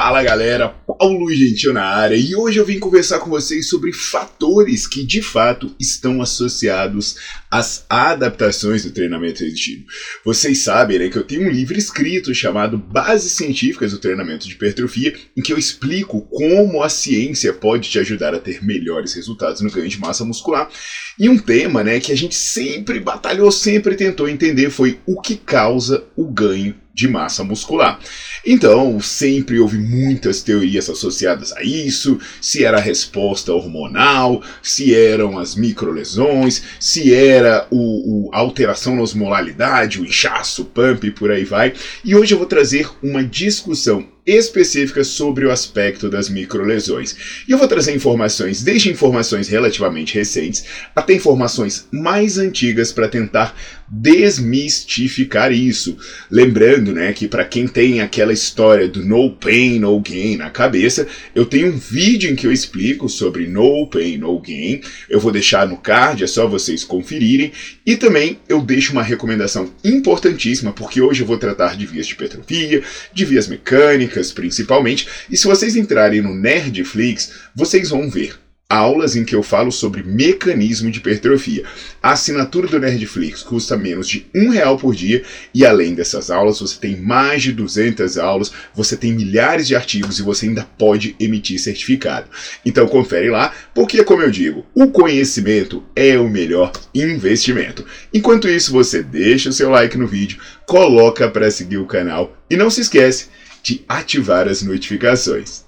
Fala galera, Paulo Gentil na área e hoje eu vim conversar com vocês sobre fatores que de fato estão associados às adaptações do treinamento resistivo. Vocês sabem né, que eu tenho um livro escrito chamado Bases Científicas do Treinamento de Hipertrofia, em que eu explico como a ciência pode te ajudar a ter melhores resultados no ganho de massa muscular. E um tema né, que a gente sempre batalhou, sempre tentou entender foi o que causa o ganho de massa muscular. Então, sempre houve muitas teorias associadas a isso, se era a resposta hormonal, se eram as microlesões, se era o, o, a alteração na osmolaridade, o inchaço, o pump e por aí vai. E hoje eu vou trazer uma discussão específicas sobre o aspecto das microlesões. E eu vou trazer informações, desde informações relativamente recentes até informações mais antigas para tentar desmistificar isso. Lembrando, né, que para quem tem aquela história do no pain no gain na cabeça, eu tenho um vídeo em que eu explico sobre no pain no gain. Eu vou deixar no card, é só vocês conferirem. E também eu deixo uma recomendação importantíssima, porque hoje eu vou tratar de vias de hipertrofia, de vias mecânicas principalmente. E se vocês entrarem no Nerdflix, vocês vão ver aulas em que eu falo sobre mecanismo de hipertrofia. A assinatura do Nerdflix custa menos de um real por dia e além dessas aulas você tem mais de 200 aulas, você tem milhares de artigos e você ainda pode emitir certificado. Então confere lá, porque como eu digo, o conhecimento é o melhor investimento. Enquanto isso, você deixa o seu like no vídeo, coloca para seguir o canal e não se esquece de ativar as notificações.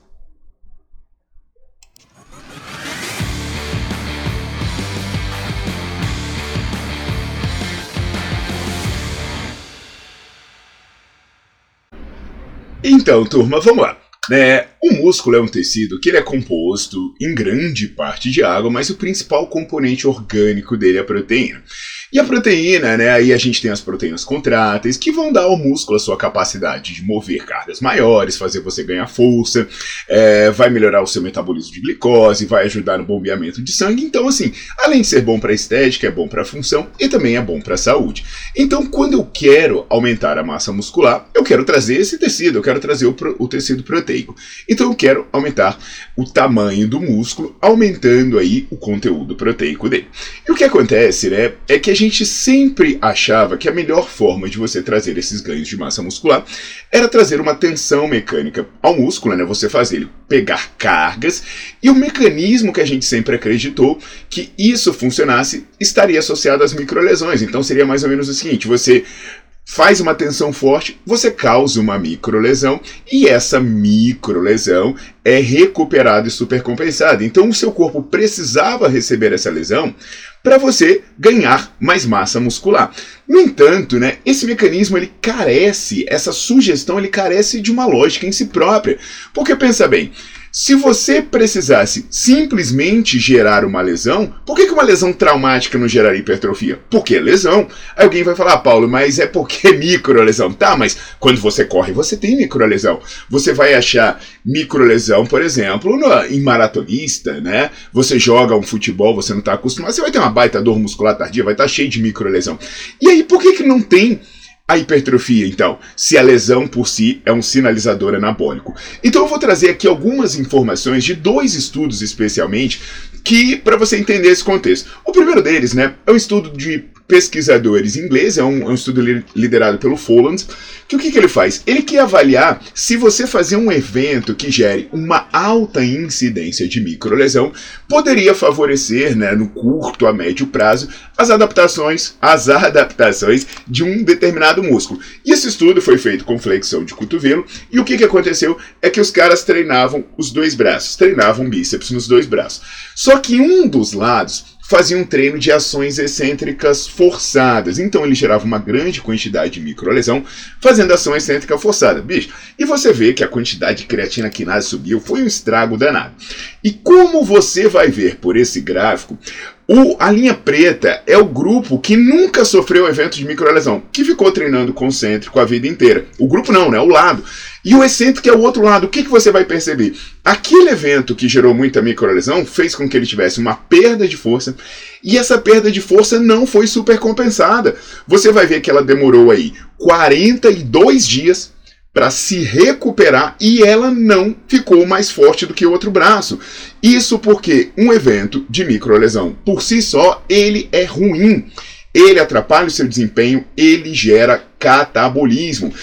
Então, turma, vamos lá. O músculo é um tecido que ele é composto em grande parte de água, mas o principal componente orgânico dele é a proteína. E a proteína, né? Aí a gente tem as proteínas contráteis que vão dar ao músculo a sua capacidade de mover cargas maiores, fazer você ganhar força, é, vai melhorar o seu metabolismo de glicose, vai ajudar no bombeamento de sangue. Então, assim, além de ser bom para estética, é bom para função e também é bom para a saúde. Então, quando eu quero aumentar a massa muscular, eu quero trazer esse tecido, eu quero trazer o, o tecido proteico. Então, eu quero aumentar o tamanho do músculo, aumentando aí o conteúdo proteico dele. E o que acontece, né, é que a gente sempre achava que a melhor forma de você trazer esses ganhos de massa muscular era trazer uma tensão mecânica ao músculo, né? Você fazer ele pegar cargas, e o mecanismo que a gente sempre acreditou que isso funcionasse estaria associado às microlesões. Então seria mais ou menos o seguinte: você faz uma tensão forte, você causa uma microlesão e essa microlesão é recuperada e supercompensada. Então o seu corpo precisava receber essa lesão para você ganhar mais massa muscular. No entanto, né, esse mecanismo ele carece, essa sugestão ele carece de uma lógica em si própria. Porque pensa bem, se você precisasse simplesmente gerar uma lesão, por que, uma lesão traumática não geraria hipertrofia? Porque é lesão. Aí alguém vai falar, ah, Paulo, mas é porque é microlesão. Tá, mas quando você corre, você tem microlesão. Você vai achar microlesão, por exemplo, no, em maratonista, né? Você joga um futebol, você não está acostumado, você vai ter uma baita dor muscular tardia, vai estar tá cheio de microlesão. E aí, por que, que não tem a hipertrofia, então, se a lesão por si é um sinalizador anabólico. Então eu vou trazer aqui algumas informações de dois estudos especialmente que para você entender esse contexto. O primeiro deles, né, é um estudo de pesquisadores ingleses, é um, é um estudo li, liderado pelo Folland, que o que, que ele faz? Ele quer avaliar se você fazer um evento que gere uma alta incidência de microlesão poderia favorecer, né, no curto a médio prazo, as adaptações, as adaptações de um determinado músculo. E esse estudo foi feito com flexão de cotovelo, e o que, que aconteceu é que os caras treinavam os dois braços, treinavam bíceps nos dois braços. Só que um dos lados fazia um treino de ações excêntricas forçadas. Então ele gerava uma grande quantidade de microlesão fazendo ação excêntrica forçada. Bicho, e você vê que a quantidade de creatina quinase subiu, foi um estrago danado. E como você vai ver por esse gráfico, o, a linha preta é o grupo que nunca sofreu evento de microlesão, que ficou treinando concêntrico a vida inteira. O grupo não, né? O lado. E o excêntrico é o outro lado. O que, que você vai perceber? Aquele evento que gerou muita microlesão fez com que ele tivesse uma perda de força e essa perda de força não foi super compensada. Você vai ver que ela demorou aí 42 dias para se recuperar e ela não ficou mais forte do que o outro braço. Isso porque um evento de microlesão por si só, ele é ruim. Ele atrapalha o seu desempenho, ele gera catabolismo.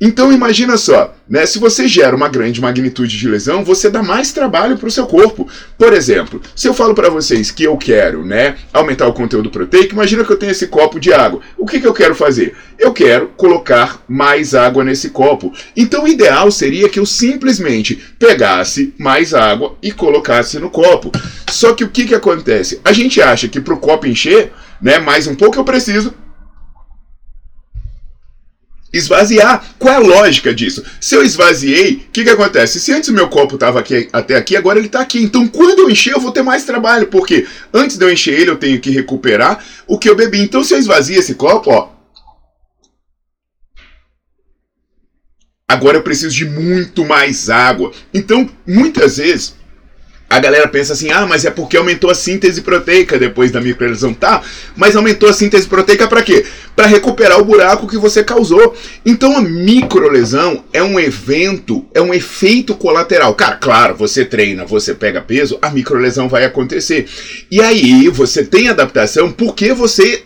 Então imagina só, né? Se você gera uma grande magnitude de lesão, você dá mais trabalho para o seu corpo. Por exemplo, se eu falo para vocês que eu quero, né, aumentar o conteúdo proteico, imagina que eu tenho esse copo de água. O que, que eu quero fazer? Eu quero colocar mais água nesse copo. Então o ideal seria que eu simplesmente pegasse mais água e colocasse no copo. Só que o que, que acontece? A gente acha que para o copo encher, né, mais um pouco eu preciso esvaziar. Qual é a lógica disso? Se eu esvaziei, o que, que acontece? Se antes o meu copo estava aqui até aqui, agora ele está aqui. Então, quando eu encher, eu vou ter mais trabalho, porque antes de eu encher ele, eu tenho que recuperar o que eu bebi. Então, se eu esvazio esse copo, ó, agora eu preciso de muito mais água. Então, muitas vezes a galera pensa assim, ah, mas é porque aumentou a síntese proteica depois da microerosão. Tá, mas aumentou a síntese proteica para quê? Para recuperar o buraco que você causou. Então a microlesão é um evento, é um efeito colateral. Cara, claro, você treina, você pega peso, a microlesão vai acontecer. E aí você tem adaptação porque você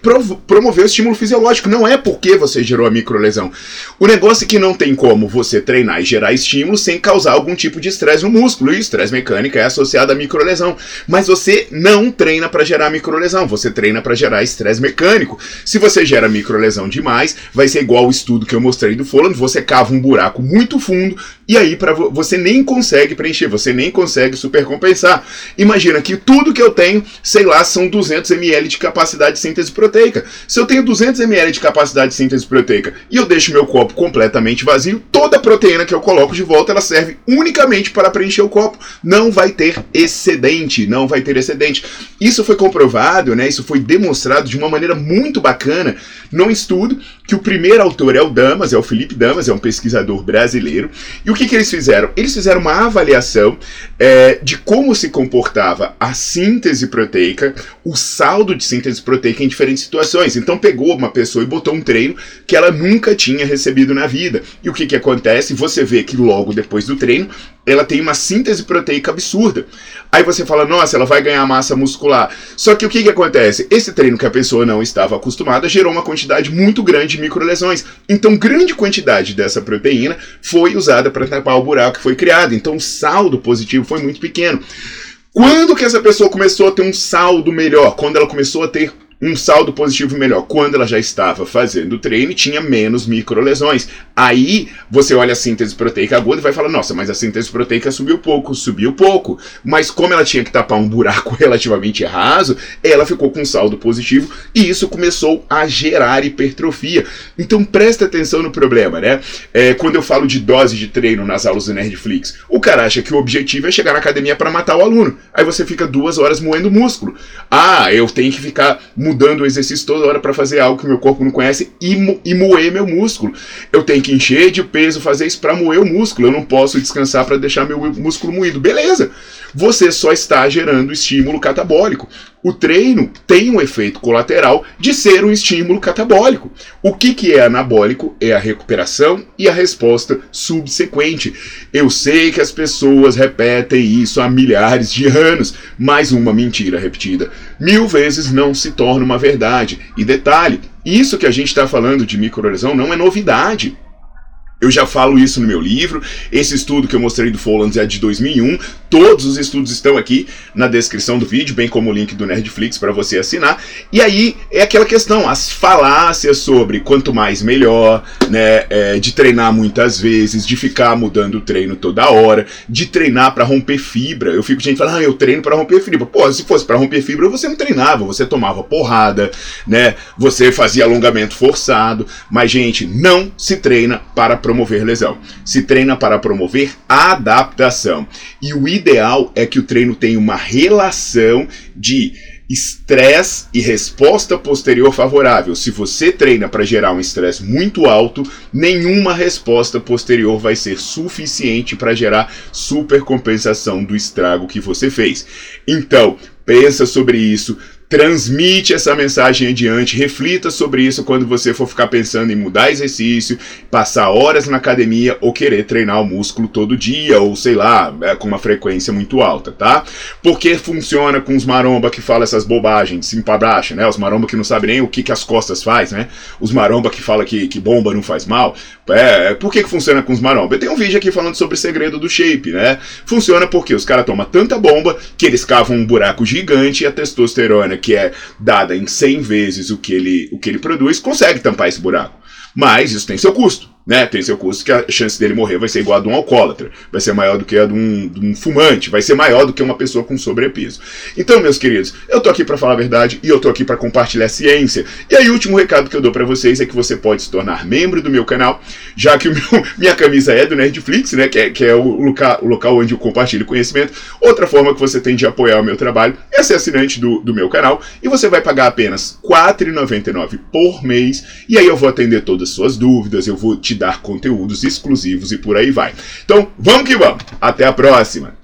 promoveu o estímulo fisiológico, não é porque você gerou a microlesão. O negócio é que não tem como você treinar e gerar estímulo sem causar algum tipo de estresse no músculo. E estresse mecânico é associado associada à microlesão. Mas você não treina para gerar microlesão, você treina para gerar estresse mecânico. Se você gera microlesão demais, vai ser igual o estudo que eu mostrei do Fulano, você cava um buraco muito fundo e aí para você nem consegue preencher, você nem consegue supercompensar. Imagina que tudo que eu tenho, sei lá, são 200 ml de capacidade de síntese proteica. Se eu tenho 200 ml de capacidade de síntese proteica e eu deixo meu copo completamente vazio, toda a proteína que eu coloco de volta ela serve unicamente para preencher o copo. Não vai ter excedente, não vai ter excedente. Isso foi comprovado, né? Isso foi demonstrado de uma maneira muito bacana num estudo que o primeiro autor é o Damas, é o Felipe Damas, é um pesquisador brasileiro. E o que, que eles fizeram? Eles fizeram uma avaliação é, de como se comportava a síntese proteica, o saldo de síntese proteica em diferentes situações. Então pegou uma pessoa e botou um treino que ela nunca tinha recebido na vida. E o que, que acontece? Você vê que logo depois do treino ela tem uma síntese proteica absurda. Aí você fala, nossa, ela vai ganhar massa muscular. Só que o que, que acontece? Esse treino que a pessoa não estava acostumada gerou uma quantidade muito grande de microlesões. Então, grande quantidade dessa proteína foi usada para tapar o buraco que foi criado. Então, o saldo positivo foi muito pequeno. Quando que essa pessoa começou a ter um saldo melhor? Quando ela começou a ter um saldo positivo melhor quando ela já estava fazendo o treino tinha menos microlesões. Aí você olha a síntese proteica aguda e vai falar: nossa, mas a síntese proteica subiu pouco, subiu pouco. Mas como ela tinha que tapar um buraco relativamente raso, ela ficou com um saldo positivo e isso começou a gerar hipertrofia. Então presta atenção no problema, né? É, quando eu falo de dose de treino nas aulas do Nerdflix, o cara acha que o objetivo é chegar na academia para matar o aluno. Aí você fica duas horas moendo músculo. Ah, eu tenho que ficar mudando o exercício toda hora para fazer algo que meu corpo não conhece e, e moer meu músculo. Eu tenho que encher de peso, fazer isso para moer o músculo. Eu não posso descansar para deixar meu músculo moído. Beleza. Você só está gerando estímulo catabólico. O treino tem um efeito colateral de ser um estímulo catabólico. O que, que é anabólico? É a recuperação e a resposta subsequente. Eu sei que as pessoas repetem isso há milhares de anos, mas uma mentira repetida mil vezes não se torna uma verdade. E detalhe, isso que a gente está falando de microlesão não é novidade. Eu já falo isso no meu livro. Esse estudo que eu mostrei do Follands é de 2001. Todos os estudos estão aqui na descrição do vídeo, bem como o link do Nerdflix para você assinar. E aí é aquela questão, as falácias sobre quanto mais melhor, né, é, de treinar muitas vezes, de ficar mudando o treino toda hora, de treinar para romper fibra. Eu fico gente falando, ah, eu treino para romper fibra. Pô, se fosse para romper fibra, você não treinava, você tomava porrada, né? Você fazia alongamento forçado. Mas gente, não se treina para promover lesão. Se treina para promover adaptação. E o ideal é que o treino tenha uma relação de estresse e resposta posterior favorável. Se você treina para gerar um estresse muito alto, nenhuma resposta posterior vai ser suficiente para gerar supercompensação do estrago que você fez. Então, pensa sobre isso, transmite essa mensagem adiante, reflita sobre isso quando você for ficar pensando em mudar exercício, passar horas na academia ou querer treinar o músculo todo dia, ou sei lá, é, com uma frequência muito alta, tá? Porque funciona com os maromba que falam essas bobagens de cima baixo, né? Os maromba que não sabem nem o que, que as costas faz, né? Os maromba que falam que, que bomba não faz mal. É, por que, que funciona com os maromba? Eu tenho um vídeo aqui falando sobre o segredo do shape, né? Funciona porque os caras tomam tanta bomba que eles cavam um buraco gigante e a testosterona que é dada em 100 vezes o que ele, o que ele produz, consegue tampar esse buraco. Mas isso tem seu custo né, tem seu custo que a chance dele morrer vai ser igual a de um alcoólatra, vai ser maior do que a de um, de um fumante, vai ser maior do que uma pessoa com sobrepeso. Então, meus queridos, eu tô aqui para falar a verdade e eu tô aqui para compartilhar ciência. E aí, o último recado que eu dou para vocês é que você pode se tornar membro do meu canal, já que meu, minha camisa é do Nerdflix, né, que é, que é o, local, o local onde eu compartilho conhecimento. Outra forma que você tem de apoiar o meu trabalho é ser assinante do, do meu canal e você vai pagar apenas R$ 4,99 por mês e aí eu vou atender todas as suas dúvidas, eu vou te te dar conteúdos exclusivos e por aí vai. Então, vamos que vamos. Até a próxima.